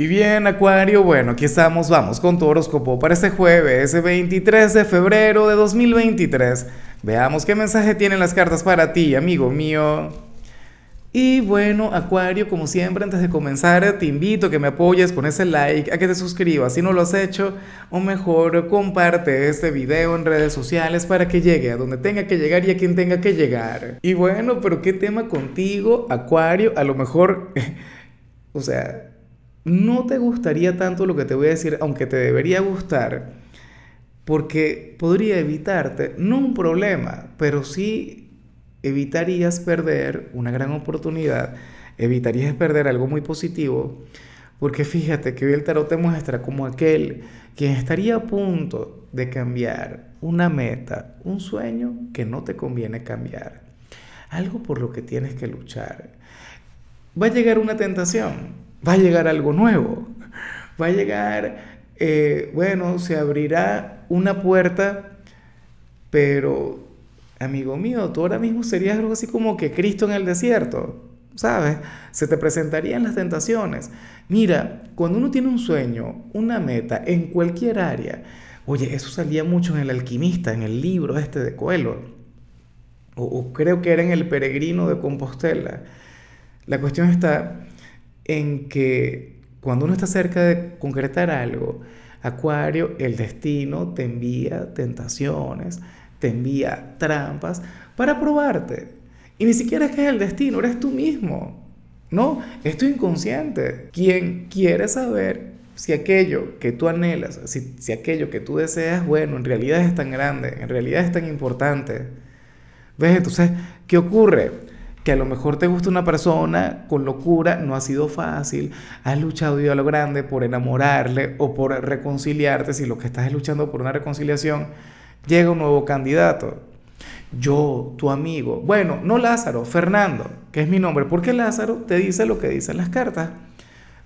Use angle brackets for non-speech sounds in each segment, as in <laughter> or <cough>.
Y bien, Acuario, bueno, aquí estamos, vamos con tu horóscopo para este jueves, 23 de febrero de 2023. Veamos qué mensaje tienen las cartas para ti, amigo mío. Y bueno, Acuario, como siempre, antes de comenzar, te invito a que me apoyes con ese like, a que te suscribas si no lo has hecho, o mejor, comparte este video en redes sociales para que llegue a donde tenga que llegar y a quien tenga que llegar. Y bueno, pero ¿qué tema contigo, Acuario? A lo mejor, <laughs> o sea, no te gustaría tanto lo que te voy a decir, aunque te debería gustar, porque podría evitarte, no un problema, pero sí evitarías perder una gran oportunidad, evitarías perder algo muy positivo, porque fíjate que hoy el tarot te muestra como aquel quien estaría a punto de cambiar una meta, un sueño que no te conviene cambiar, algo por lo que tienes que luchar. Va a llegar una tentación, va a llegar algo nuevo, va a llegar, eh, bueno, se abrirá una puerta, pero, amigo mío, tú ahora mismo serías algo así como que Cristo en el desierto, ¿sabes? Se te presentarían las tentaciones. Mira, cuando uno tiene un sueño, una meta en cualquier área, oye, eso salía mucho en El Alquimista, en el libro este de Coelho, o, o creo que era en El Peregrino de Compostela. La cuestión está en que cuando uno está cerca de concretar algo, Acuario, el destino te envía tentaciones, te envía trampas para probarte. Y ni siquiera es que es el destino, eres tú mismo. No, es tu inconsciente quien quiere saber si aquello que tú anhelas, si, si aquello que tú deseas, bueno, en realidad es tan grande, en realidad es tan importante. ¿Ves? Entonces, ¿qué ocurre? Que a lo mejor te gusta una persona con locura, no ha sido fácil, has luchado y a lo grande por enamorarle o por reconciliarte, si lo que estás es luchando por una reconciliación, llega un nuevo candidato. Yo, tu amigo, bueno, no Lázaro, Fernando, que es mi nombre, porque Lázaro te dice lo que dicen las cartas.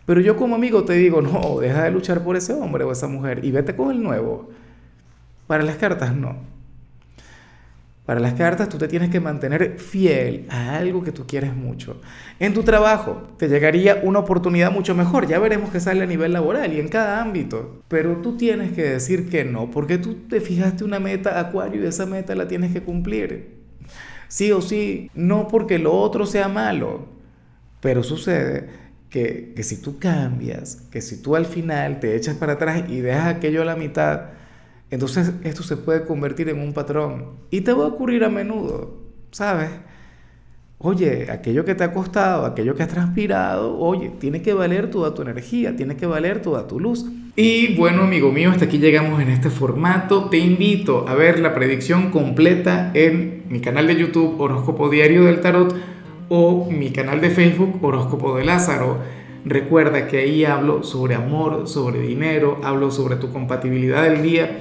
Pero yo como amigo te digo, no, deja de luchar por ese hombre o esa mujer y vete con el nuevo. Para las cartas no. Para las cartas tú te tienes que mantener fiel a algo que tú quieres mucho. En tu trabajo te llegaría una oportunidad mucho mejor, ya veremos qué sale a nivel laboral y en cada ámbito, pero tú tienes que decir que no, porque tú te fijaste una meta acuario y esa meta la tienes que cumplir. Sí o sí, no porque lo otro sea malo, pero sucede que, que si tú cambias, que si tú al final te echas para atrás y dejas aquello a la mitad, entonces esto se puede convertir en un patrón y te va a ocurrir a menudo, ¿sabes? Oye, aquello que te ha costado, aquello que has transpirado, oye, tiene que valer toda tu energía, tiene que valer toda tu luz. Y bueno, amigo mío, hasta aquí llegamos en este formato. Te invito a ver la predicción completa en mi canal de YouTube Horóscopo Diario del Tarot o mi canal de Facebook Horóscopo de Lázaro. Recuerda que ahí hablo sobre amor, sobre dinero, hablo sobre tu compatibilidad del día